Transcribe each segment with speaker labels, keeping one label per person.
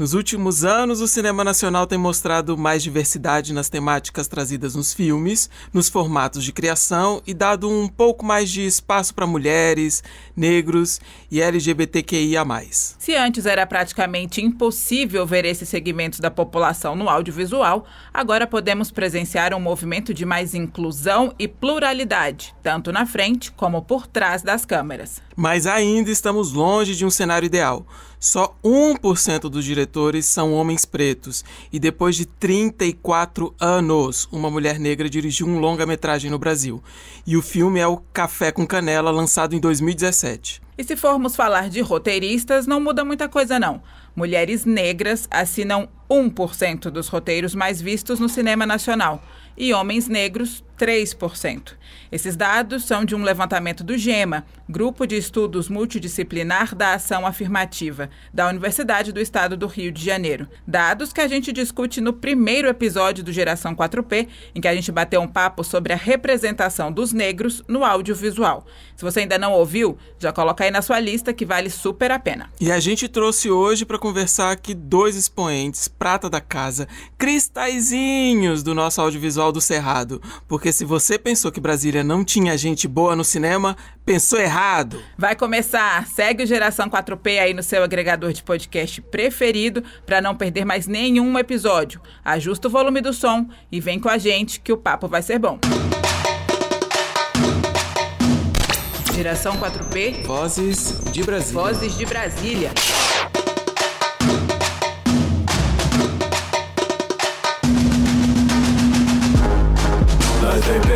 Speaker 1: Nos últimos anos, o cinema nacional tem mostrado mais diversidade nas temáticas trazidas nos filmes, nos formatos de criação e dado um pouco mais de espaço para mulheres, negros e LGBTQIA.
Speaker 2: Se antes era praticamente impossível ver esses segmentos da população no audiovisual, agora podemos presenciar um movimento de mais inclusão e pluralidade, tanto na frente como por trás das câmeras.
Speaker 1: Mas ainda estamos longe de um cenário ideal. Só 1% dos diretores são homens pretos. E depois de 34 anos, uma mulher negra dirigiu um longa-metragem no Brasil. E o filme é o Café com Canela, lançado em 2017.
Speaker 2: E se formos falar de roteiristas, não muda muita coisa não. Mulheres negras assinam 1% dos roteiros mais vistos no cinema nacional e homens negros 3%. Esses dados são de um levantamento do GEMA, Grupo de Estudos Multidisciplinar da Ação Afirmativa, da Universidade do Estado do Rio de Janeiro. Dados que a gente discute no primeiro episódio do Geração 4P, em que a gente bateu um papo sobre a representação dos negros no audiovisual. Se você ainda não ouviu, já coloca aí na sua lista que vale super a pena.
Speaker 1: E a gente trouxe hoje para conversar aqui dois expoentes, prata da casa, cristalzinhos do nosso audiovisual do Cerrado, porque porque se você pensou que Brasília não tinha gente boa no cinema, pensou errado.
Speaker 2: Vai começar. Segue o Geração 4P aí no seu agregador de podcast preferido para não perder mais nenhum episódio. Ajusta o volume do som e vem com a gente que o papo vai ser bom. Geração 4P.
Speaker 1: Vozes de Brasília.
Speaker 2: Vozes de Brasília.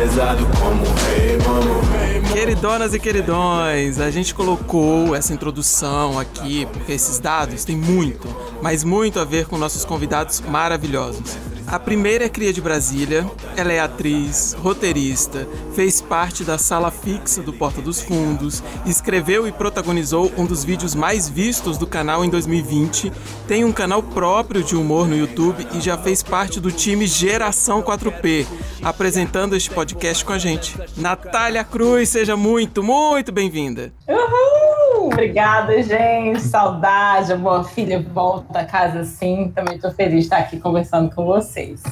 Speaker 1: Pesado como rei, mano. Queridonas e queridões, a gente colocou essa introdução aqui porque esses dados têm muito, mas muito a ver com nossos convidados maravilhosos. A primeira é cria de Brasília, ela é atriz, roteirista, fez parte da sala fixa do Porta dos Fundos, escreveu e protagonizou um dos vídeos mais vistos do canal em 2020, tem um canal próprio de humor no YouTube e já fez parte do time Geração 4P, apresentando este podcast com a gente. Natália Cruz, seja muito, muito bem-vinda.
Speaker 3: Uhul! Obrigada, gente. Saudade, a boa filha volta a casa sim. Também estou feliz de estar aqui conversando com vocês.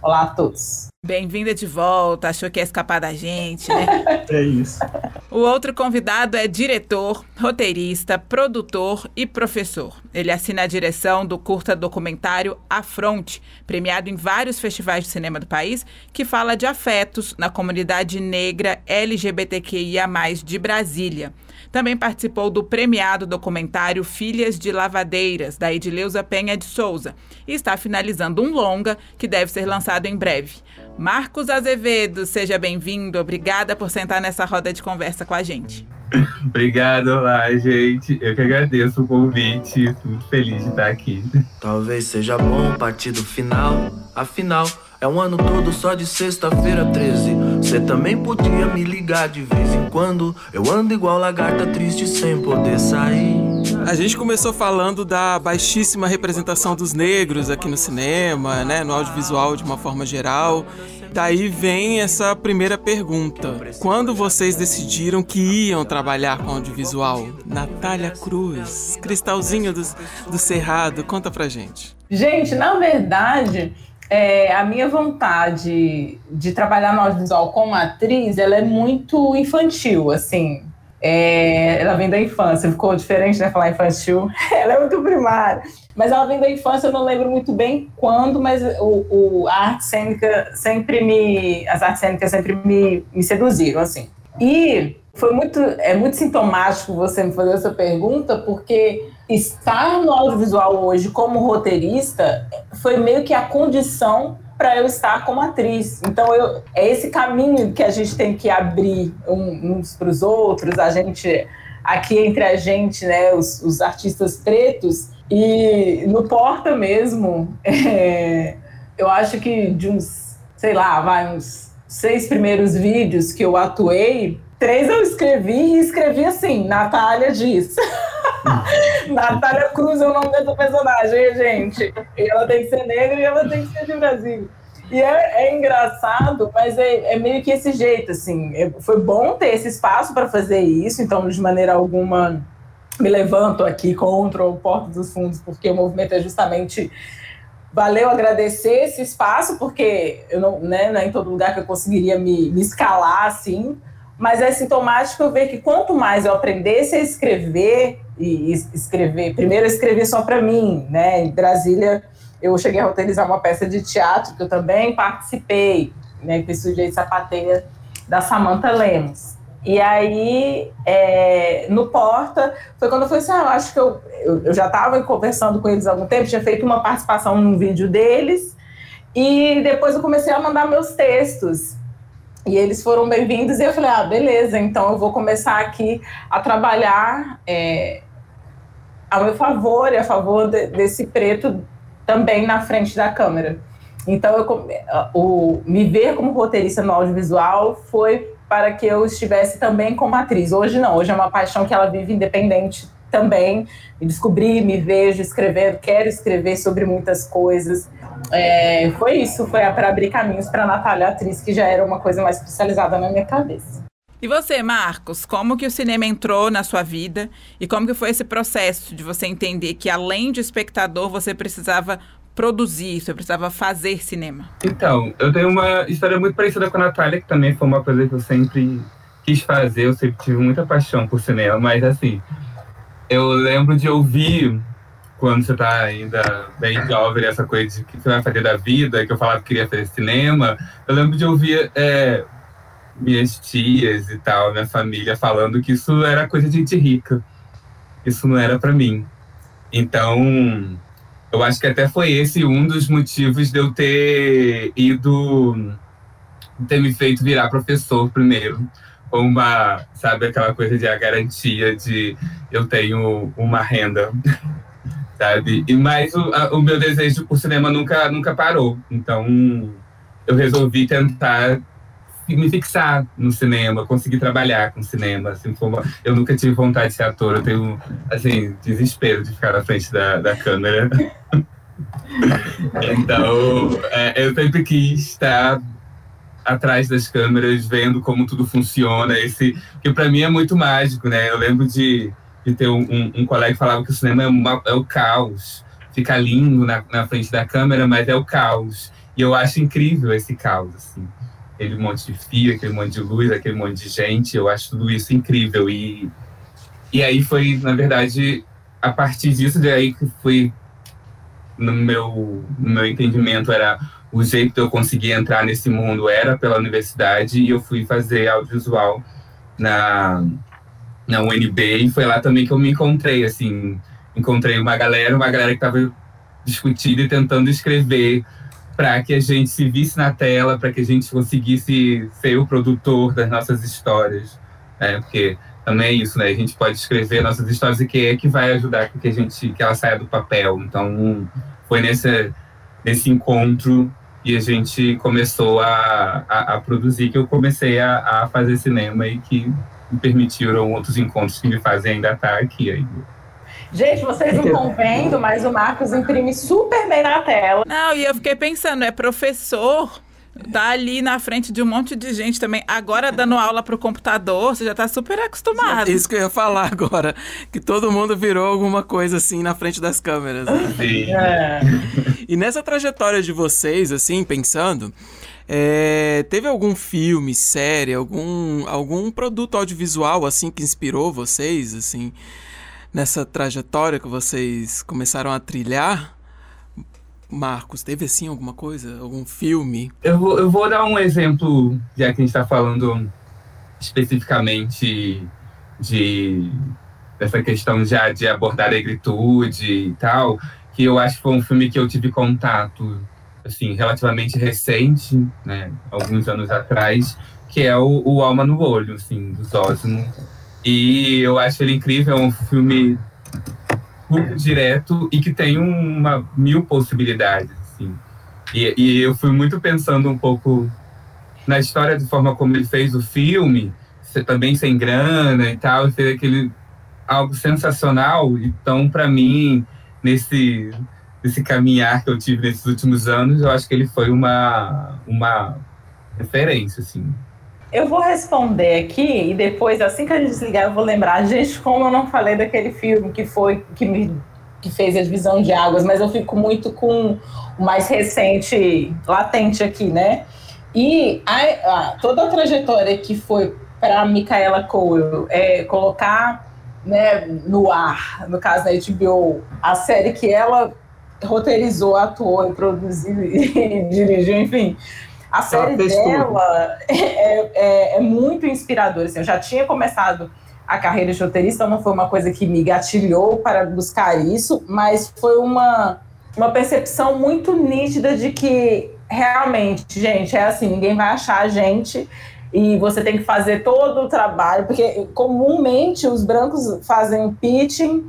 Speaker 3: Olá a todos.
Speaker 2: Bem-vinda de volta, achou que ia escapar da gente, né?
Speaker 1: é isso.
Speaker 2: O outro convidado é diretor, roteirista, produtor e professor. Ele assina a direção do curta documentário A Fronte, premiado em vários festivais de cinema do país, que fala de afetos na comunidade negra LGBTQIA+, de Brasília. Também participou do premiado documentário Filhas de Lavadeiras, da Edileuza Penha de Souza, e está finalizando um longa que deve ser lançado em breve. Marcos Azevedo, seja bem-vindo. Obrigada por sentar nessa roda de conversa com a gente.
Speaker 4: Obrigado lá, gente. Eu que agradeço o convite. Muito feliz de estar aqui.
Speaker 5: Talvez seja bom partir do final, afinal é um ano todo só de sexta-feira 13. Você também podia me ligar de vez em quando. Eu ando igual lagarta triste sem poder sair.
Speaker 1: A gente começou falando da baixíssima representação dos negros aqui no cinema, né, no audiovisual de uma forma geral. Daí vem essa primeira pergunta. Quando vocês decidiram que iam trabalhar com audiovisual? Natália Cruz, cristalzinho do, do Cerrado, conta pra gente.
Speaker 3: Gente, na verdade, é, a minha vontade de trabalhar no audiovisual como atriz, ela é muito infantil, assim. É, ela vem da infância, ficou diferente, né, falar infantil. ela é muito primária. Mas ela vem da infância, eu não lembro muito bem quando, mas o, o a arte cênica sempre me... As artes cênicas sempre me, me seduziram, assim. E foi muito, é muito sintomático você me fazer essa pergunta, porque estar no audiovisual hoje como roteirista foi meio que a condição para eu estar como atriz. Então eu, é esse caminho que a gente tem que abrir uns para os outros, a gente aqui entre a gente, né, os, os artistas pretos e no Porta mesmo, é, eu acho que de uns, sei lá, vai uns seis primeiros vídeos que eu atuei, três eu escrevi e escrevi assim, Natália diz. Natália Cruz é o nome dessa personagem, gente. E ela tem que ser negra e ela tem que ser de Brasil. E é, é engraçado, mas é, é, meio que esse jeito, assim. É, foi bom ter esse espaço para fazer isso, então, de maneira alguma, me levanto aqui contra o Porto dos Fundos, porque o movimento é justamente valeu agradecer esse espaço, porque eu não, né, não é em todo lugar que eu conseguiria me, me escalar assim, mas é sintomático ver que quanto mais eu aprendesse a escrever, e, escrever, primeiro eu escrevi só para mim, né, em Brasília eu cheguei a roteirizar uma peça de teatro que eu também participei, né, esse sujeito sapateia da Samantha Lemos. E aí, é, no Porta, foi quando eu falei assim: ah, eu acho que eu, eu, eu já estava conversando com eles há algum tempo, tinha feito uma participação num vídeo deles, e depois eu comecei a mandar meus textos. E eles foram bem-vindos, e eu falei: ah, beleza, então eu vou começar aqui a trabalhar é, a meu favor e a favor de, desse preto também na frente da câmera. Então, eu, o, me ver como roteirista no audiovisual foi para que eu estivesse também como atriz. Hoje não, hoje é uma paixão que ela vive independente também. Me descobri, me vejo escrevendo, quero escrever sobre muitas coisas. É, foi isso, foi para abrir caminhos para a Natália, atriz, que já era uma coisa mais especializada na minha cabeça.
Speaker 2: E você, Marcos, como que o cinema entrou na sua vida e como que foi esse processo de você entender que além de espectador você precisava produzir, você precisava fazer cinema?
Speaker 4: Então, eu tenho uma história muito parecida com a Natália, que também foi uma coisa que eu sempre quis fazer, eu sempre tive muita paixão por cinema, mas assim, eu lembro de ouvir quando você tá ainda bem jovem, essa coisa de que você vai fazer da vida, que eu falava que queria fazer cinema, eu lembro de ouvir é, minhas tias e tal, minha família falando que isso era coisa de gente rica, isso não era para mim. Então, eu acho que até foi esse um dos motivos de eu ter ido, ter me feito virar professor primeiro. Uma, sabe, aquela coisa de a garantia de eu tenho uma renda, sabe? E, mas o, o meu desejo por cinema nunca, nunca parou. Então, eu resolvi tentar me fixar no cinema, conseguir trabalhar com cinema. Assim, uma... Eu nunca tive vontade de ser ator, eu tenho, assim, desespero de ficar na frente da, da câmera. então, é, eu sempre quis estar atrás das câmeras, vendo como tudo funciona. Esse, que para mim é muito mágico, né? Eu lembro de, de ter um, um, um colega que falava que o cinema é, uma, é o caos. Fica lindo na, na frente da câmera, mas é o caos. E eu acho incrível esse caos, assim aquele monte de fio, aquele monte de luz, aquele monte de gente. Eu acho tudo isso incrível. E, e aí foi, na verdade, a partir disso, daí que foi, no meu, no meu entendimento, era o jeito que eu consegui entrar nesse mundo era pela universidade e eu fui fazer audiovisual na, na UNB e foi lá também que eu me encontrei, assim, encontrei uma galera, uma galera que estava discutindo e tentando escrever para que a gente se visse na tela, para que a gente conseguisse ser o produtor das nossas histórias, né? Porque também é isso, né? A gente pode escrever nossas histórias e que é que vai ajudar que a gente que ela saia do papel. Então foi nesse nesse encontro e a gente começou a, a, a produzir que eu comecei a, a, fazer cinema e que me permitiram outros encontros que me fazem ainda estar aqui ainda.
Speaker 3: Gente, vocês não estão vendo, mas o Marcos imprime super bem na tela.
Speaker 2: Não, e eu fiquei pensando, é professor, tá ali na frente de um monte de gente também. Agora dando aula pro computador, você já tá super acostumado.
Speaker 1: Isso que eu ia falar agora, que todo mundo virou alguma coisa assim na frente das câmeras. Né?
Speaker 4: Sim. É.
Speaker 1: E nessa trajetória de vocês, assim, pensando, é, teve algum filme, série, algum, algum produto audiovisual assim que inspirou vocês, assim? nessa trajetória que vocês começaram a trilhar? Marcos, teve assim alguma coisa? Algum filme?
Speaker 4: Eu vou, eu vou dar um exemplo, já que a gente está falando especificamente de dessa questão já de abordar a negritude e tal, que eu acho que foi um filme que eu tive contato assim relativamente recente, né, alguns anos atrás, que é o, o Alma no Olho, assim, do Zósimo, e eu acho ele incrível, é um filme direto e que tem uma mil possibilidades, assim. E, e eu fui muito pensando um pouco na história de forma como ele fez o filme, também sem grana e tal, fez aquele algo sensacional. Então, para mim, nesse nesse caminhar que eu tive nesses últimos anos, eu acho que ele foi uma uma referência, assim.
Speaker 3: Eu vou responder aqui e depois, assim que a gente desligar, eu vou lembrar. Gente, como eu não falei daquele filme que foi que me que fez a divisão de águas, mas eu fico muito com o mais recente latente aqui, né? E a, a, toda a trajetória que foi para Micaela Cole é, colocar né, no ar, no caso da HBO, a série que ela roteirizou, atuou produziu e dirigiu, enfim. A série dela é, é, é, muito inspiradora. Assim, eu já tinha começado a carreira de roteirista, não foi uma coisa que me gatilhou para buscar isso, mas foi uma, uma percepção muito nítida de que realmente, gente, é assim, ninguém vai achar a gente e você tem que fazer todo o trabalho, porque comumente os brancos fazem pitching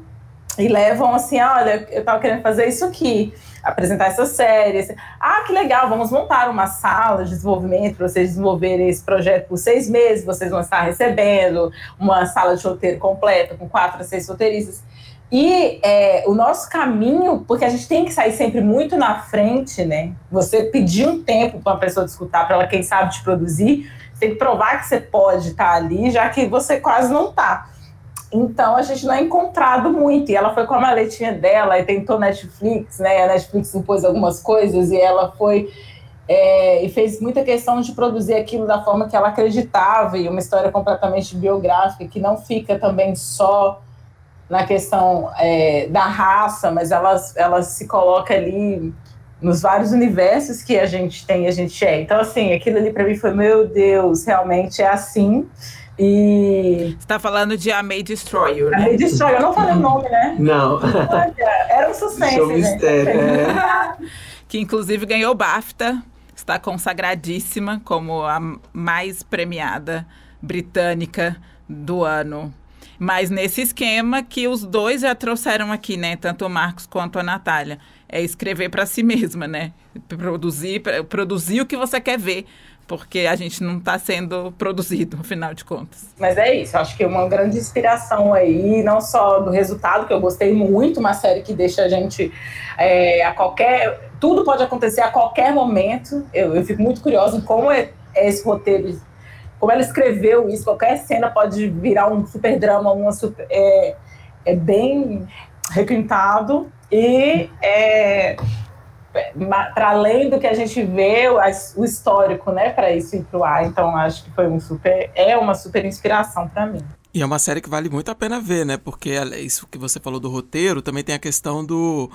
Speaker 3: e levam assim, olha, eu estava querendo fazer isso aqui apresentar essa série. Ah, que legal, vamos montar uma sala de desenvolvimento para vocês desenvolverem esse projeto por seis meses, vocês vão estar recebendo uma sala de roteiro completa com quatro a seis roteiristas. E é, o nosso caminho, porque a gente tem que sair sempre muito na frente, né? Você pedir um tempo para uma pessoa te escutar, para ela, quem sabe, te produzir, você tem que provar que você pode estar ali, já que você quase não está. Então a gente não é encontrado muito. E ela foi com a maletinha dela e tentou Netflix, né? A Netflix impôs algumas coisas e ela foi é, e fez muita questão de produzir aquilo da forma que ela acreditava e uma história completamente biográfica que não fica também só na questão é, da raça, mas ela, ela se coloca ali nos vários universos que a gente tem, a gente é. Então assim, aquilo ali para mim foi meu Deus, realmente é assim. E.
Speaker 2: Você tá falando de A May Destroy You,
Speaker 3: né? A May Destroy, eu não falei o nome, né?
Speaker 6: Não.
Speaker 3: Era um suspense. Show
Speaker 6: mistério, é.
Speaker 2: Que inclusive ganhou BAFTA, está consagradíssima como a mais premiada britânica do ano. Mas nesse esquema que os dois já trouxeram aqui, né? Tanto o Marcos quanto a Natália. É escrever para si mesma, né? Produzir, produzir o que você quer ver porque a gente não está sendo produzido, afinal de contas.
Speaker 3: Mas é isso, acho que é uma grande inspiração aí, não só do resultado, que eu gostei muito, uma série que deixa a gente é, a qualquer. Tudo pode acontecer a qualquer momento. Eu, eu fico muito curiosa como é, é esse roteiro, como ela escreveu isso, qualquer cena pode virar um super drama, uma super. É, é bem requintado e é, para além do que a gente vê, o histórico, né, para isso ir pro ar. Então acho que foi um super, é uma super inspiração para mim.
Speaker 1: E é uma série que vale muito a pena ver, né? Porque isso que você falou do roteiro, também tem a questão do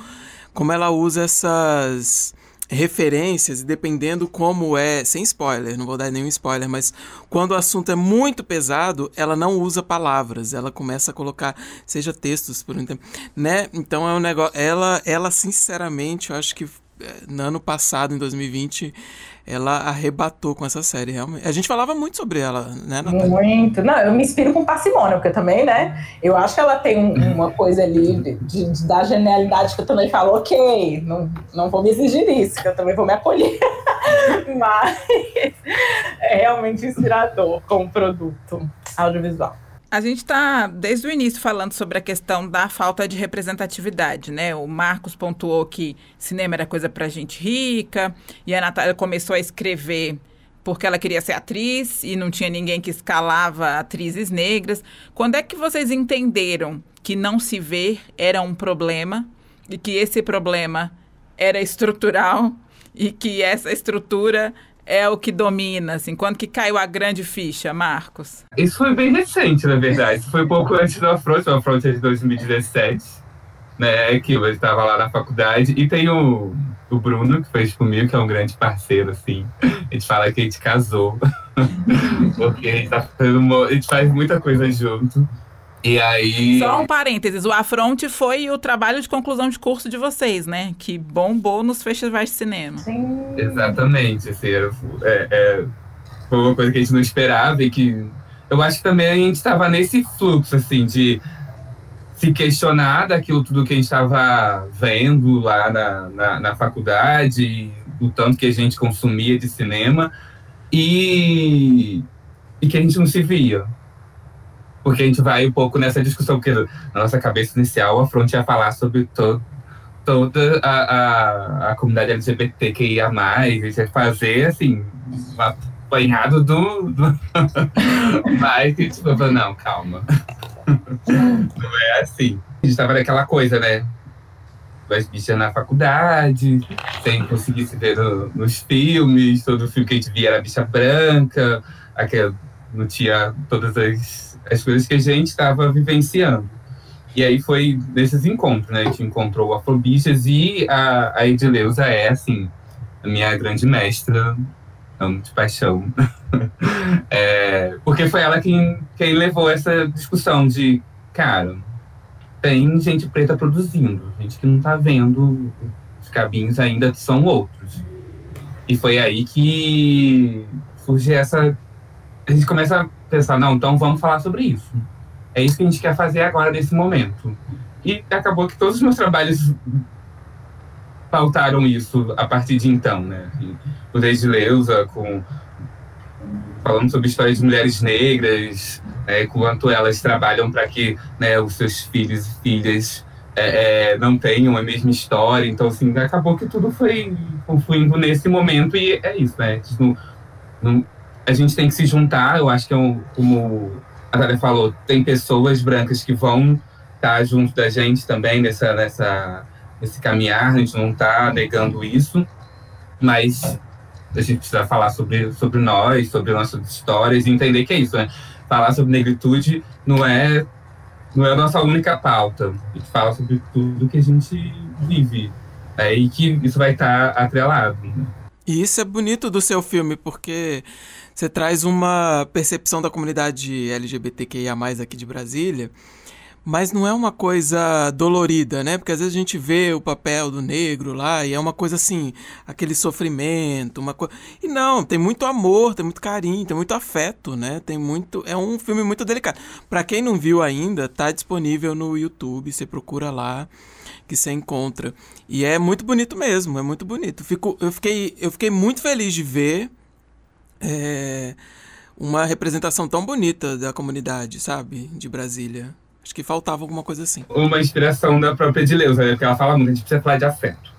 Speaker 1: como ela usa essas referências, e dependendo como é, sem spoiler, não vou dar nenhum spoiler, mas quando o assunto é muito pesado, ela não usa palavras, ela começa a colocar, seja textos por um tempo, né? Então é um negócio, ela, ela sinceramente, eu acho que no ano passado, em 2020, ela arrebatou com essa série, realmente. A gente falava muito sobre ela, né,
Speaker 3: Natália? Muito. Não, eu me inspiro com parcimônia, porque também, né, eu acho que ela tem um, uma coisa ali de, de, da genialidade que eu também falo, ok, não, não vou me exigir isso, que eu também vou me acolher. Mas é realmente inspirador como produto audiovisual.
Speaker 2: A gente está, desde o início, falando sobre a questão da falta de representatividade, né? O Marcos pontuou que cinema era coisa para gente rica, e a Natália começou a escrever porque ela queria ser atriz e não tinha ninguém que escalava atrizes negras. Quando é que vocês entenderam que não se ver era um problema e que esse problema era estrutural e que essa estrutura é o que domina, assim? Quando que caiu a grande ficha, Marcos?
Speaker 4: Isso foi bem recente, na verdade. Isso foi um pouco antes do Afronte, o Afronte é de 2017, né? Que eu estava lá na faculdade. E tem o, o Bruno, que fez comigo, que é um grande parceiro, assim. A gente fala que a gente casou. Porque a gente, tá fazendo, a gente faz muita coisa junto. E aí.
Speaker 2: Só um parênteses: o Afronte foi o trabalho de conclusão de curso de vocês, né? Que bombou nos festivais de cinema.
Speaker 3: Sim.
Speaker 4: Exatamente. Assim, é, é, foi uma coisa que a gente não esperava e que. Eu acho que também a gente estava nesse fluxo, assim, de se questionar daquilo tudo que a gente estava vendo lá na, na, na faculdade, o tanto que a gente consumia de cinema, e, e que a gente não se via porque a gente vai um pouco nessa discussão, porque na nossa cabeça inicial a Fronte ia falar sobre todo, toda a, a, a comunidade LGBTQIA+, a gente ia fazer, assim, uma apanhado do. do... Mas, tipo, eu falei, não, calma. não é assim. A gente tava naquela coisa, né? As bichas na faculdade, sem conseguir se ver no, nos filmes, todo filme que a gente via era bicha branca, aquela, não tinha todas as, as coisas que a gente estava vivenciando. E aí foi nesses encontros, né? A gente encontrou Afrobichas e a, a Edileuza é, assim, a minha grande mestra, amo de paixão. é, porque foi ela quem, quem levou essa discussão de, cara, tem gente preta produzindo, gente que não tá vendo os cabinhos ainda são outros. E foi aí que surge essa. A gente começa a pensar, não, então vamos falar sobre isso é isso que a gente quer fazer agora nesse momento. E acabou que todos os meus trabalhos pautaram isso a partir de então, né? O Desde Leusa, com falando sobre histórias de mulheres negras, né, quanto elas trabalham para que né, os seus filhos e filhas é, é, não tenham a mesma história. Então, assim, acabou que tudo foi confluindo nesse momento e é isso, né? Não, não, a gente tem que se juntar, eu acho que é um, como a Thalia falou, tem pessoas brancas que vão estar tá junto da gente também nessa, nessa, nesse caminhar, a gente não está negando isso, mas a gente precisa falar sobre, sobre nós, sobre nossas histórias e entender que é isso, né? Falar sobre negritude não é, não é a nossa única pauta. A gente fala sobre tudo que a gente vive. É, e que isso vai estar tá atrelado. Né?
Speaker 1: E isso é bonito do seu filme, porque você traz uma percepção da comunidade LGBTQIA+, aqui de Brasília, mas não é uma coisa dolorida, né? Porque às vezes a gente vê o papel do negro lá e é uma coisa assim, aquele sofrimento, uma coisa. E não, tem muito amor, tem muito carinho, tem muito afeto, né? Tem muito, é um filme muito delicado. Para quem não viu ainda, tá disponível no YouTube, você procura lá que você encontra. E é muito bonito mesmo, é muito bonito. Fico, eu fiquei eu fiquei muito feliz de ver é, uma representação tão bonita da comunidade, sabe? De Brasília. Acho que faltava alguma coisa assim.
Speaker 4: Uma inspiração da própria Edileuza, né? Porque ela fala muito, a gente precisa falar de afeto.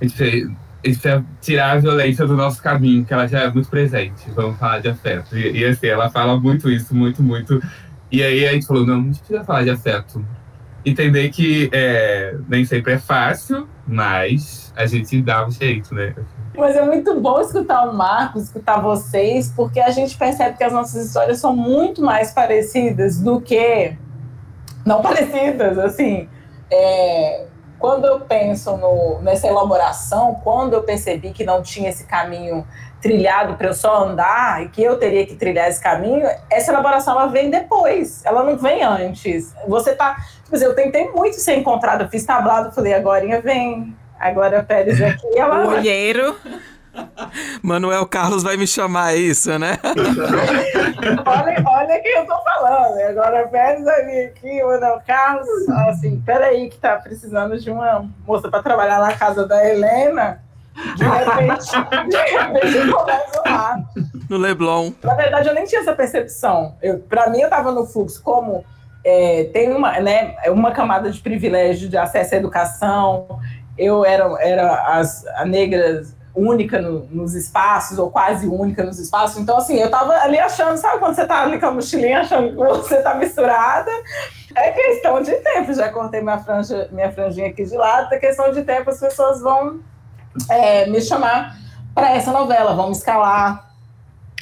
Speaker 4: A gente precisa, a gente precisa tirar a violência do nosso caminho, que ela já é muito presente. Vamos falar de afeto. E, e assim, ela fala muito isso, muito, muito. E aí a gente falou, não, a gente precisa falar de afeto. Entender que é, nem sempre é fácil, mas a gente dá um jeito, né?
Speaker 3: Mas é muito bom escutar o Marcos, escutar vocês, porque a gente percebe que as nossas histórias são muito mais parecidas do que. Não parecidas, assim. É, quando eu penso no, nessa elaboração, quando eu percebi que não tinha esse caminho trilhado para eu só andar e que eu teria que trilhar esse caminho, essa elaboração ela vem depois, ela não vem antes. Você tá. Assim, eu tentei muito ser encontrada, fiz tablado, falei, agora vem. Agora Pérez aqui, ela.
Speaker 2: O olheiro.
Speaker 1: Manuel Carlos vai me chamar isso, né?
Speaker 3: olha, olha quem eu tô falando. Agora Pérez vai vir aqui, o Manuel Carlos. Assim, peraí, que tá precisando de uma moça para trabalhar na casa da Helena. De repente, de repente começa lá.
Speaker 1: No Leblon.
Speaker 3: Na verdade, eu nem tinha essa percepção. Eu, para mim, eu tava no fluxo como é, tem uma, né, uma camada de privilégio de acesso à educação, eu era, era as, a negra única no, nos espaços, ou quase única nos espaços. Então, assim, eu tava ali achando, sabe quando você tá ali com a mochilinha achando que você tá misturada? É questão de tempo. Já cortei minha, franja, minha franjinha aqui de lado, é questão de tempo, as pessoas vão é, me chamar para essa novela, vão me escalar.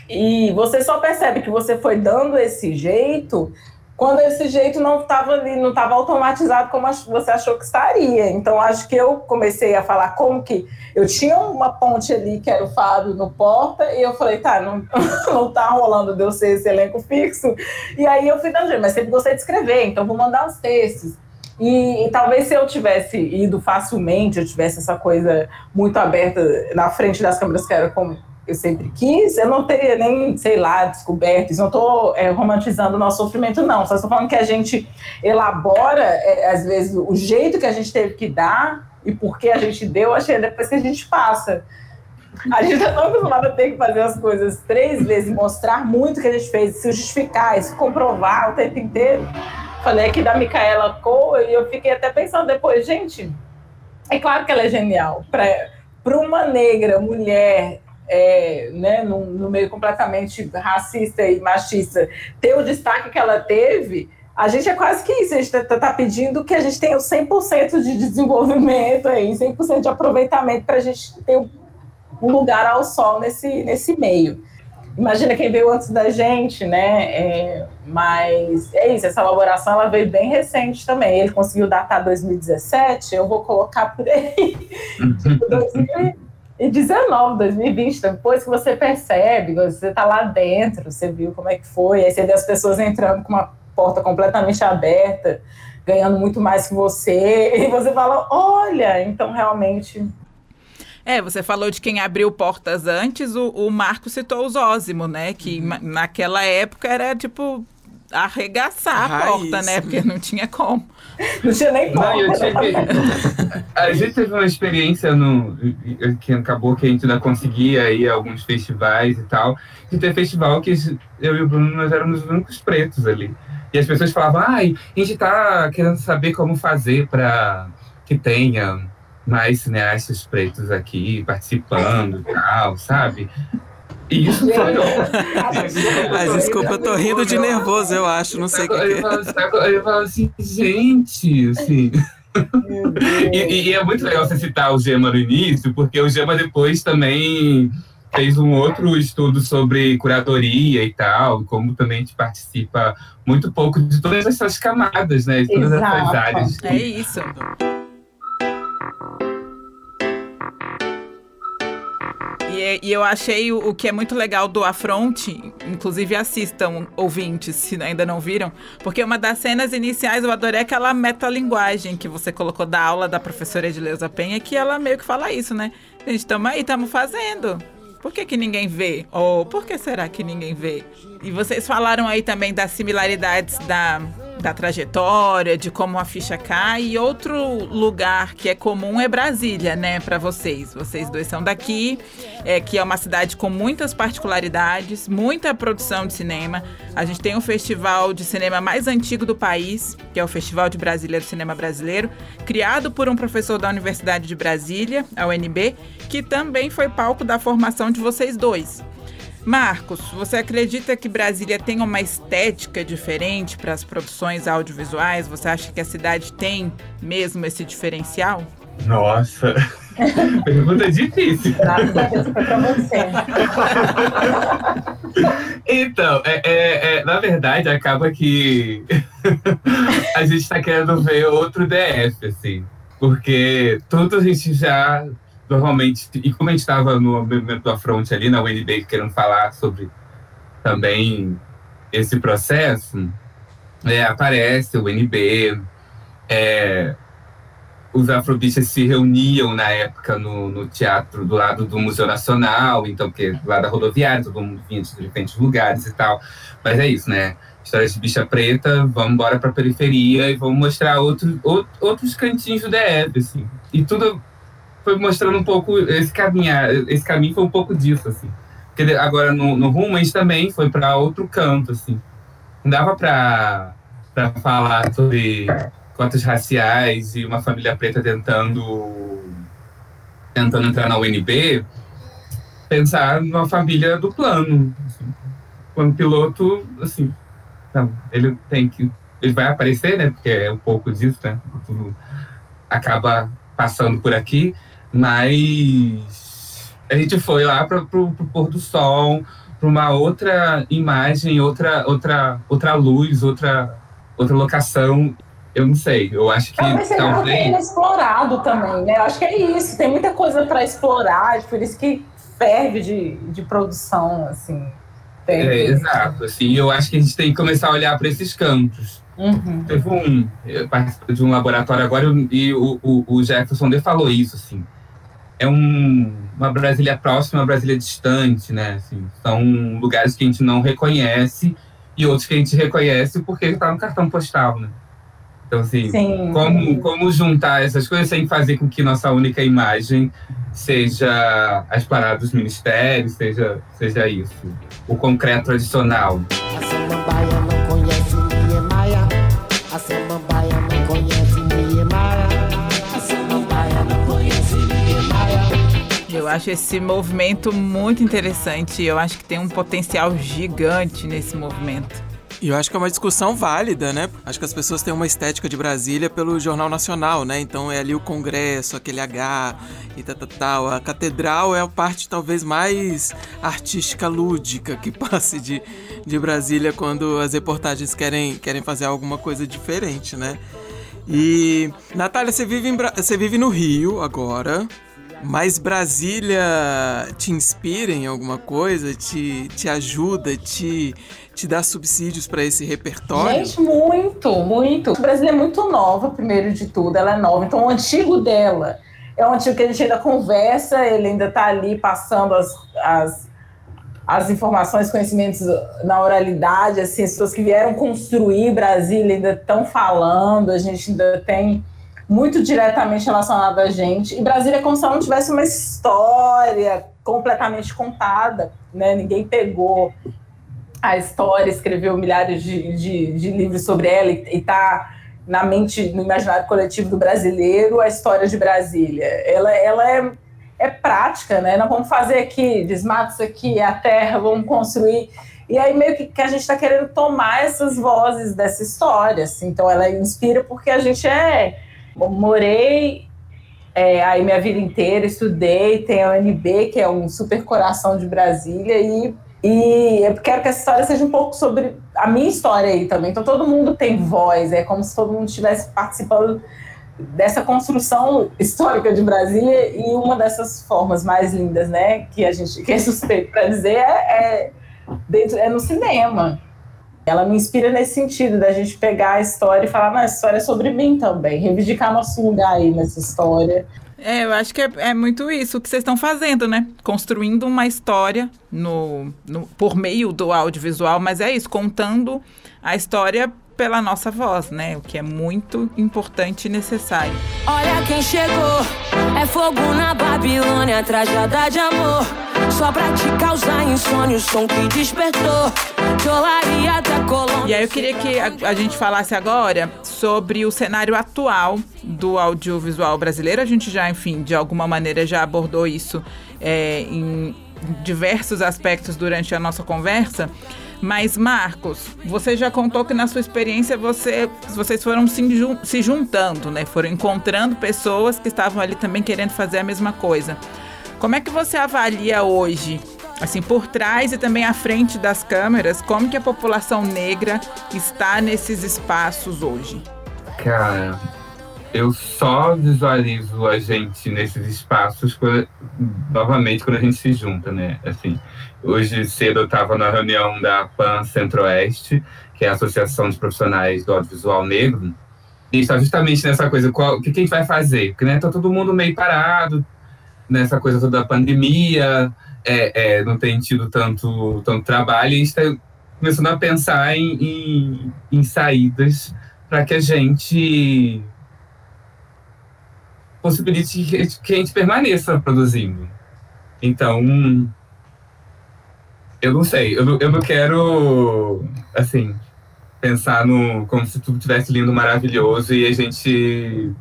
Speaker 3: E você só percebe que você foi dando esse jeito quando esse jeito não estava ali, não estava automatizado como você achou que estaria. Então, acho que eu comecei a falar como que eu tinha uma ponte ali, que era o Fábio no Porta, e eu falei, tá, não, não tá rolando de eu ser esse elenco fixo. E aí eu fui dando jeito, mas sempre gostei de escrever, então vou mandar os textos. E, e, talvez se eu tivesse ido facilmente, eu tivesse essa coisa muito aberta na frente das câmeras, que era como eu sempre quis, eu não teria nem, sei lá, descoberto isso. Não estou é, romantizando o nosso sofrimento, não. Só estou falando que a gente elabora, é, às vezes, o jeito que a gente teve que dar e por que a gente deu, achei depois que a gente passa. A gente está tão acostumado a ter que fazer as coisas três vezes, mostrar muito que a gente fez, se justificar, se comprovar o tempo inteiro. Falei aqui da Micaela Cole e eu fiquei até pensando depois, gente, é claro que ela é genial. Para uma negra, mulher, é, né, no, no, meio completamente racista e machista, ter o destaque que ela teve, a gente é quase que isso, a gente está tá pedindo que a gente tenha o 100% de desenvolvimento aí, 100% de aproveitamento para a gente ter um lugar ao sol nesse, nesse meio. Imagina quem veio antes da gente, né? É, mas é isso, essa elaboração ela veio bem recente também. Ele conseguiu datar 2017, eu vou colocar por aí, tipo 2019, 2020. Depois que você percebe, você está lá dentro, você viu como é que foi, aí você vê as pessoas entrando com uma porta completamente aberta, ganhando muito mais que você, e você fala: olha, então realmente
Speaker 2: é, você falou de quem abriu portas antes, o, o Marco citou o Zózimo, né? Que uhum. naquela época era tipo arregaçar a, a porta, né? Porque não tinha como.
Speaker 3: Não tinha nem como. Não, tive...
Speaker 4: a gente teve uma experiência no que acabou que a gente ainda conseguia ir a alguns festivais e tal. De ter festival que eu e o Bruno nós éramos os únicos pretos ali. E as pessoas falavam, ai, a gente tá querendo saber como fazer para que tenha mais cineastas pretos aqui participando e tal, sabe? E isso foi
Speaker 1: Mas desculpa, eu tô rindo de nervoso, eu acho, não sei o que.
Speaker 4: Eu falo, eu falo assim, gente, assim. e, e, é muito legal você citar o Gema no início, porque o Gema depois também fez um outro estudo sobre curadoria e tal, como também a gente participa muito pouco de todas essas camadas, né? De todas Exato. essas áreas.
Speaker 2: É isso. E, e eu achei o, o, que é muito legal do Afronte, inclusive assistam, ouvintes, se ainda não viram, porque uma das cenas iniciais eu adorei aquela metalinguagem que você colocou da aula da professora Edileuza Penha, que ela meio que fala isso, né? Gente, estamos aí, estamos fazendo. Por que, que ninguém vê? Ou por que será que ninguém vê? E vocês falaram aí também das similaridades da da trajetória, de como a ficha cai. E outro lugar que é comum é Brasília, né, para vocês. Vocês dois são daqui, é, que é uma cidade com muitas particularidades, muita produção de cinema. A gente tem o festival de cinema mais antigo do país, que é o Festival de Brasília do Cinema Brasileiro, criado por um professor da Universidade de Brasília, a UNB, que também foi palco da formação de vocês dois. Marcos, você acredita que Brasília tem uma estética diferente para as produções audiovisuais? Você acha que a cidade tem mesmo esse diferencial?
Speaker 4: Nossa, pergunta difícil.
Speaker 3: para você.
Speaker 4: então, é, é, é, na verdade, acaba que a gente está querendo ver outro DF, assim, porque tudo a gente já normalmente, e como a gente estava no movimento da fronte ali na UNB querendo falar sobre também esse processo, é, aparece o UNB, é, os afrobistas se reuniam na época no, no, teatro do lado do Museu Nacional, então, porque lá da rodoviária, todo mundo vinha de diferentes lugares e tal. Mas é isso, né? História de bicha preta, vamos embora para a periferia e vamos mostrar outro, outro, outros cantinhos do DF, assim. E tudo foi mostrando um pouco esse caminho, esse caminho foi um pouco disso, assim. Porque agora no, no Rumo a gente também foi para outro canto, assim. Não dava para falar sobre cotas raciais e uma família preta tentando tentando entrar na UNB, pensar numa família do plano. Assim. Quando piloto, assim, não, ele tem que. Ele vai aparecer, né? Porque é um pouco disso, né? Tudo acaba passando por aqui. Mas a gente foi lá para o pôr do sol, para uma outra imagem, outra, outra, outra luz, outra, outra locação. Eu não sei, eu acho que
Speaker 3: talvez seja talvez... inexplorado também, né? Eu acho que é isso, tem muita coisa para explorar, por isso que ferve de, de produção, assim.
Speaker 4: É, exato, assim, eu acho que a gente tem que começar a olhar para esses campos. Uhum. Teve um, eu participei de um laboratório agora e o, o, o Jefferson de falou isso, assim é um, uma Brasília próxima, uma Brasília distante, né? Assim, são lugares que a gente não reconhece e outros que a gente reconhece porque está no cartão postal, né? Então, assim, como, como juntar essas coisas sem fazer com que nossa única imagem seja as paradas dos ministérios, seja, seja isso, o concreto tradicional. A
Speaker 2: acho esse movimento muito interessante. Eu acho que tem um potencial gigante nesse movimento.
Speaker 1: E eu acho que é uma discussão válida, né? Acho que as pessoas têm uma estética de Brasília pelo Jornal Nacional, né? Então é ali o Congresso, aquele H e tal, tal, tal. A catedral é a parte talvez mais artística lúdica que passe de, de Brasília quando as reportagens querem, querem fazer alguma coisa diferente, né? E, Natália, você vive, em, você vive no Rio agora, mas Brasília te inspira em alguma coisa? Te, te ajuda? Te te dá subsídios para esse repertório?
Speaker 3: Gente, muito, muito. O Brasil é muito nova, primeiro de tudo, ela é nova. Então, o antigo dela é um antigo que a gente ainda conversa, ele ainda está ali passando as, as, as informações, conhecimentos na oralidade, assim, as pessoas que vieram construir Brasília ainda estão falando, a gente ainda tem muito diretamente relacionado a gente. E Brasília é como se ela não tivesse uma história completamente contada, né? Ninguém pegou a história, escreveu milhares de, de, de livros sobre ela e está na mente, no imaginário coletivo do brasileiro, a história de Brasília. Ela, ela é, é prática, né? Nós vamos fazer aqui, desmata isso aqui, a terra, vamos construir. E aí meio que, que a gente está querendo tomar essas vozes dessa história. Assim. Então ela inspira porque a gente é. Morei é, aí minha vida inteira, estudei, tem a UNB, que é um super coração de Brasília, e e eu quero que essa história seja um pouco sobre a minha história aí também. Então todo mundo tem voz, é como se todo mundo estivesse participando dessa construção histórica de Brasília e uma dessas formas mais lindas, né, que a gente que é suspeito para dizer é, é, dentro, é no cinema. Ela me inspira nesse sentido da gente pegar a história e falar, não, a história é sobre mim também, reivindicar nosso lugar aí nessa história.
Speaker 2: É, eu acho que é, é muito isso que vocês estão fazendo, né? Construindo uma história no, no, por meio do audiovisual, mas é isso, contando a história pela nossa voz, né? O que é muito importante e necessário. Olha quem chegou, é fogo na Babilônia, trajada de amor. Só pra te causar insônia, o som que despertou. E aí eu queria que a, a, gente falasse agora sobre o cenário atual do audiovisual brasileiro. A gente já, enfim, de alguma maneira já abordou isso é, em diversos aspectos durante a nossa conversa. Mas, Marcos, você já contou que na sua experiência você, vocês foram se, juntando, né? Foram encontrando pessoas que estavam ali também querendo fazer a mesma coisa. Como é que você avalia hoje, assim, por trás e também à frente das câmeras, como que a população negra está nesses espaços hoje?
Speaker 4: Cara, eu só visualizo a gente nesses espaços quando, novamente quando a gente se junta, né? Assim, hoje cedo eu estava na reunião da PAN Centro-Oeste, que é a Associação de Profissionais do Audiovisual Negro, e está justamente nessa coisa, qual, o que, que a gente vai fazer? Porque né, tá todo mundo meio parado nessa coisa toda da pandemia, é, é, não tem tido tanto, tanto trabalho, e a gente está começando a pensar em, em, em saídas para que a gente possibilite que, a gente permaneça produzindo. Então, eu não sei, eu não, eu não quero, assim, pensar no como se tudo tivesse lindo, maravilhoso e a gente,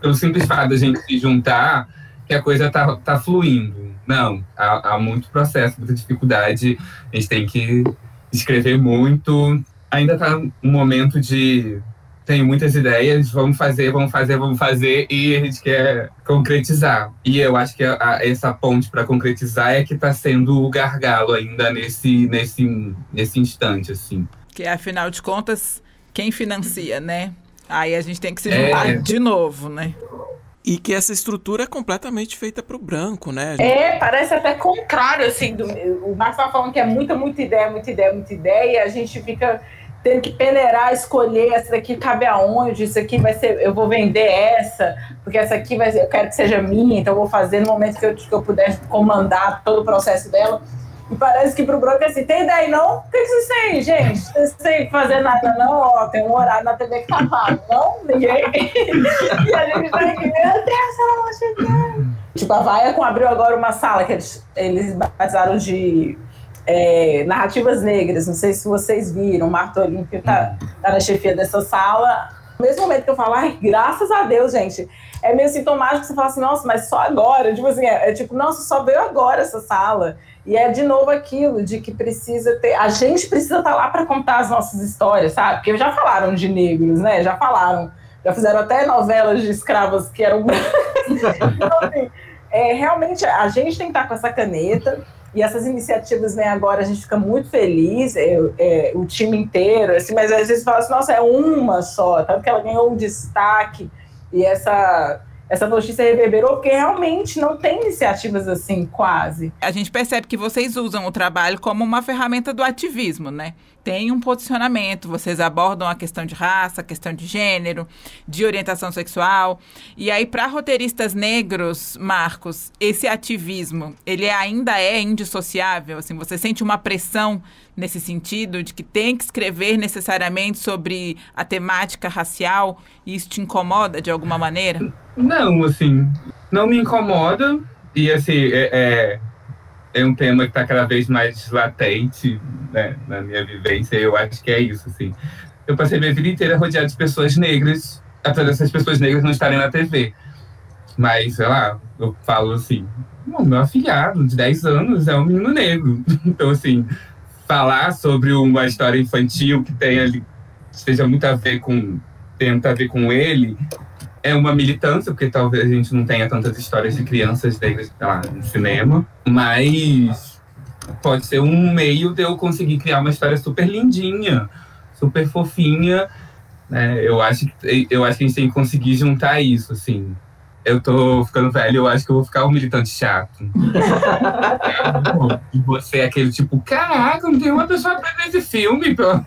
Speaker 4: pelo simples fato da gente se juntar, que a coisa tá, tá fluindo. Não, há, há muito processo, muita dificuldade, a gente tem que escrever muito. Ainda tá um momento de tenho muitas ideias, vamos fazer, vamos fazer, vamos fazer, e a gente quer concretizar. E eu acho que a, a, essa ponte para concretizar é que está sendo o gargalo ainda nesse, nesse, nesse instante, assim.
Speaker 2: Que afinal de contas, quem financia, né? Aí a gente tem que se juntar é... de novo, né?
Speaker 1: E que essa estrutura é completamente feita para o branco, né?
Speaker 3: É, parece até contrário, assim. Do, o Marcos estava falando que é muita, muita ideia, muita ideia, muita ideia, e a gente fica tendo que peneirar, escolher essa daqui cabe aonde, isso aqui vai ser, eu vou vender essa, porque essa aqui vai, eu quero que seja minha, então eu vou fazer no momento que eu, que eu puder comandar todo o processo dela. E parece que pro Broco é assim, tem ideia não? O que, vocês têm, gente? Vocês têm que fazer nada, não? Ó, tem um horário na TV que tá pago. Não, ninguém. e a gente aqui, meu Deus, ela não chegando. Tipo, a Vaia abriu agora uma sala que eles, eles batizaram de é, narrativas negras. Não sei se vocês viram, o Marto Olímpio tá, tá na chefia dessa sala. No mesmo momento que eu falo, ai, graças a Deus, gente, é meio sintomático você fala assim, nossa, mas só agora? Tipo assim, é, é tipo, nossa, só veio agora essa sala. E é de novo aquilo de que precisa ter. A gente precisa estar tá lá para contar as nossas histórias, sabe? Porque já falaram de negros, né? Já falaram. Já fizeram até novelas de escravas que eram brancas. então, assim, é, realmente a gente tem que estar tá com essa caneta. E essas iniciativas vêm agora, a gente fica muito feliz, é, é, o time inteiro, assim, mas às vezes fala assim, nossa, é uma só, tanto que ela ganhou um destaque, e essa essa notícia reverberou porque realmente não tem iniciativas assim, quase.
Speaker 2: A gente percebe que vocês usam o trabalho como uma ferramenta do ativismo, né? Tem um posicionamento, vocês abordam a questão de raça, a questão de gênero, de orientação sexual. E aí, para roteiristas negros, Marcos, esse ativismo, ele ainda é indissociável? Assim, você sente uma pressão nesse sentido, de que tem que escrever necessariamente sobre a temática racial e isso te incomoda de alguma maneira?
Speaker 4: Não, assim, não me incomoda e assim, é, é, é um tema que está cada vez mais latente né, na minha vivência eu acho que é isso, assim. Eu passei minha vida inteira rodeado de pessoas negras, apesar dessas pessoas negras não estarem na TV. Mas, sei lá, eu falo assim, meu afilhado de 10 anos é um menino negro. Então, assim, falar sobre uma história infantil que tenha ali, seja muito a ver com, tenha muito a ver com ele, é uma militância, porque talvez a gente não tenha tantas histórias de crianças negras lá, no cinema, mas pode ser um meio de eu conseguir criar uma história super lindinha, super fofinha. Né? Eu, acho que, eu acho que a gente tem que conseguir juntar isso, assim eu tô ficando velho, eu acho que eu vou ficar um militante chato. e você é aquele tipo, caraca, não tem uma pessoa pra ver esse filme, pelo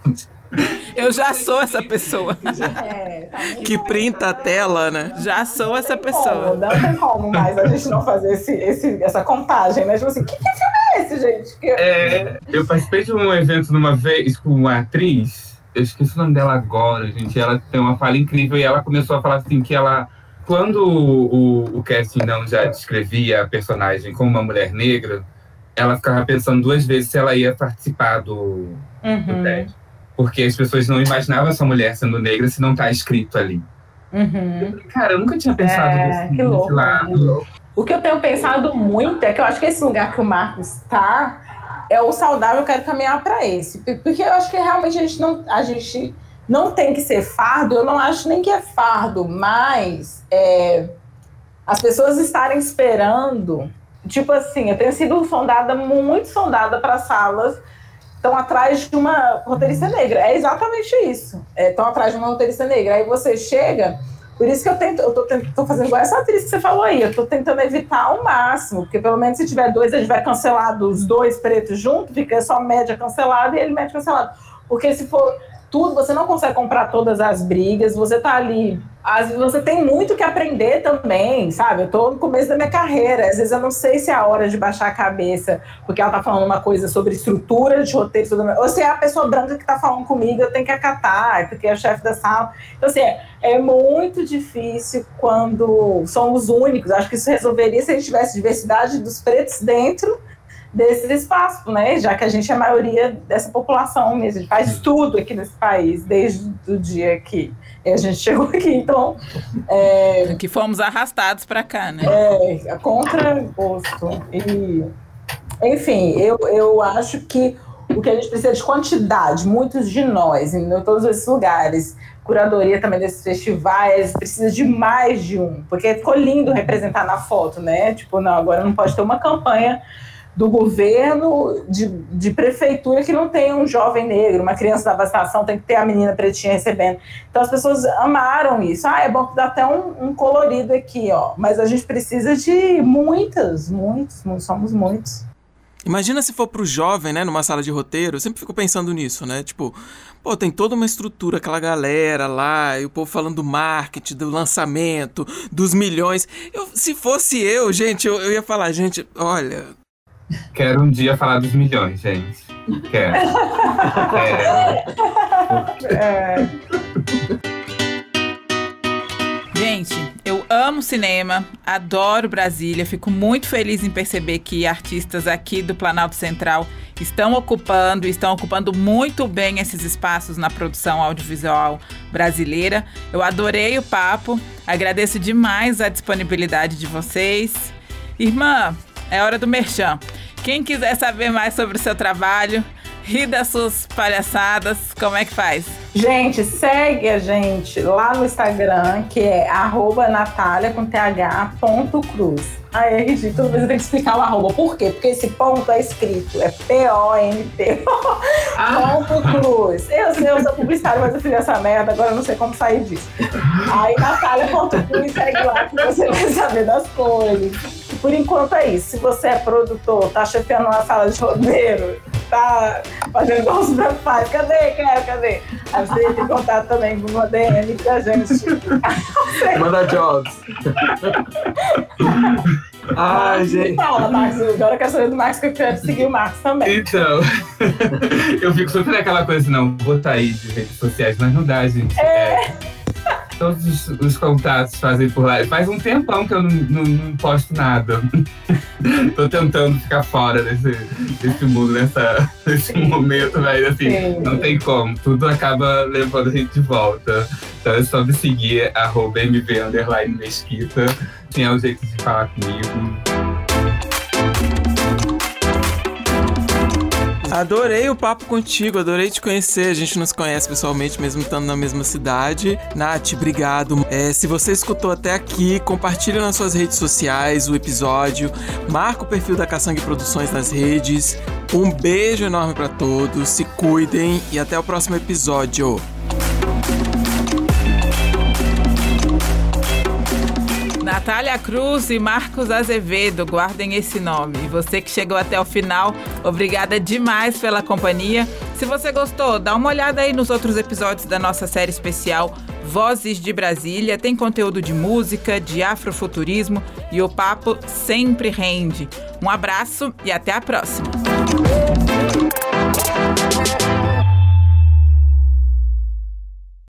Speaker 2: eu já sou essa pessoa.
Speaker 1: É, tá que printa a tela, né?
Speaker 2: Já sou essa pessoa.
Speaker 3: Como, não tem como mais a gente não fazer esse, esse, essa contagem, né? Tipo assim, que, que filme é esse, gente? Que...
Speaker 4: É, eu participei de um evento numa vez com uma atriz, eu esqueci o nome dela agora, gente. Ela tem uma fala incrível e ela começou a falar assim que ela quando o, o casting não já descrevia a personagem como uma mulher negra, ela ficava pensando duas vezes se ela ia participar do, uhum. do teste. Porque as pessoas não imaginavam essa mulher sendo negra se não está escrito ali. Uhum. Cara, eu nunca tinha pensado é,
Speaker 3: nesse, louco, lado. O que eu tenho pensado muito é que eu acho que esse lugar que o Marcos está é o saudável, eu quero caminhar para esse. Porque eu acho que realmente a gente não. A gente não tem que ser fardo, eu não acho nem que é fardo, mas é, as pessoas estarem esperando, tipo assim, eu tenho sido sondada, muito sondada para salas, estão atrás de uma roteirista negra. É exatamente isso. Estão é, atrás de uma roteirista negra. Aí você chega. Por isso que eu tento, eu tô, tô fazendo igual essa atriz que você falou aí, eu tô tentando evitar ao máximo, porque pelo menos se tiver dois, gente vai cancelado os dois pretos juntos, fica só média cancelada e ele média cancelado. Porque se for tudo, você não consegue comprar todas as brigas, você tá ali. Às vezes você tem muito que aprender também, sabe? Eu tô no começo da minha carreira, às vezes eu não sei se é a hora de baixar a cabeça, porque ela tá falando uma coisa sobre estrutura de roteiro, ou se é a pessoa branca que tá falando comigo, eu tenho que acatar, porque é o chefe da sala. Então, assim, é, é muito difícil quando somos únicos. Acho que isso resolveria se a gente tivesse diversidade dos pretos dentro desse espaço, né? Já que a gente é a maioria dessa população mesmo, a gente faz tudo aqui nesse país desde o dia que a gente chegou aqui, então
Speaker 2: é, que fomos arrastados para cá, né?
Speaker 3: É, contra gosto e enfim, eu, eu acho que o que a gente precisa de quantidade, muitos de nós, em todos esses lugares, curadoria também desses festivais, precisa de mais de um, porque ficou lindo representar na foto, né? Tipo, não, agora não pode ter uma campanha do governo, de, de prefeitura que não tem um jovem negro, uma criança da vacinação, tem que ter a menina pretinha recebendo. Então as pessoas amaram isso. Ah, é bom que dá até um, um colorido aqui, ó. Mas a gente precisa de muitas, muitos, somos muitos.
Speaker 1: Imagina se for pro jovem, né, numa sala de roteiro, eu sempre fico pensando nisso, né? Tipo, pô, tem toda uma estrutura, aquela galera lá, e o povo falando do marketing, do lançamento, dos milhões. Eu, se fosse eu, gente, eu, eu ia falar, gente, olha,
Speaker 4: Quero um dia falar dos milhões, gente. Quero.
Speaker 2: Quero. É. Gente, eu amo cinema, adoro Brasília, fico muito feliz em perceber que artistas aqui do Planalto Central estão ocupando, estão ocupando muito bem esses espaços na produção audiovisual brasileira. Eu adorei o papo, agradeço demais a disponibilidade de vocês. Irmã, é hora do merchan. Quem quiser saber mais sobre o seu trabalho, rir das suas palhaçadas, como é que faz?
Speaker 3: Gente, segue a gente lá no Instagram, que é arroba natália com th, ponto cruz. Aí é ridículo, toda vez eu tenho que explicar o arroba. Por quê? Porque esse ponto é escrito, é P-O-N-T ah. ponto cruz. Eu sei, eu sou publicitário, mas eu fiz essa merda, agora eu não sei como sair disso. Aí natália.cruz, segue lá que você vai saber das coisas. Por enquanto é isso. Se você é produtor, tá chefiando uma sala de roteiro, tá fazendo brancos faz. Cadê? Quero, cadê? Aí você entra em contato também com uma DM pra gente.
Speaker 1: Manda jobs.
Speaker 3: Ai, gente. Fala, Marcos. Agora eu quero saber do Marcos que eu quero seguir o Marcos também.
Speaker 4: Então, eu fico sempre naquela coisa, não, vou sair de redes sociais, mas não dá, gente. É. é todos os, os, contatos fazem por lá. Faz um tempão que eu não, não, não posto nada. Tô tentando ficar fora desse, desse mundo, nessa, nesse momento, mas assim, Sim. não tem como. Tudo acaba levando a gente de volta. Então é só me seguir, arroba mv mesquita. Tem é o jeito de falar comigo.
Speaker 1: Adorei o papo contigo, adorei te conhecer. A gente não se conhece pessoalmente, mesmo estando na mesma cidade. Nath, obrigado. É, se você escutou até aqui, compartilha nas suas redes sociais o episódio, marca o perfil da Caçangue Produções nas redes. Um beijo enorme para todos, se cuidem e até o próximo episódio.
Speaker 2: Natália Cruz e Marcos Azevedo, guardem esse nome. E você que chegou até o final, obrigada demais pela companhia. Se você gostou, dá uma olhada aí nos outros episódios da nossa série especial Vozes de Brasília. Tem conteúdo de música, de afrofuturismo e o papo sempre rende. Um abraço e até a próxima.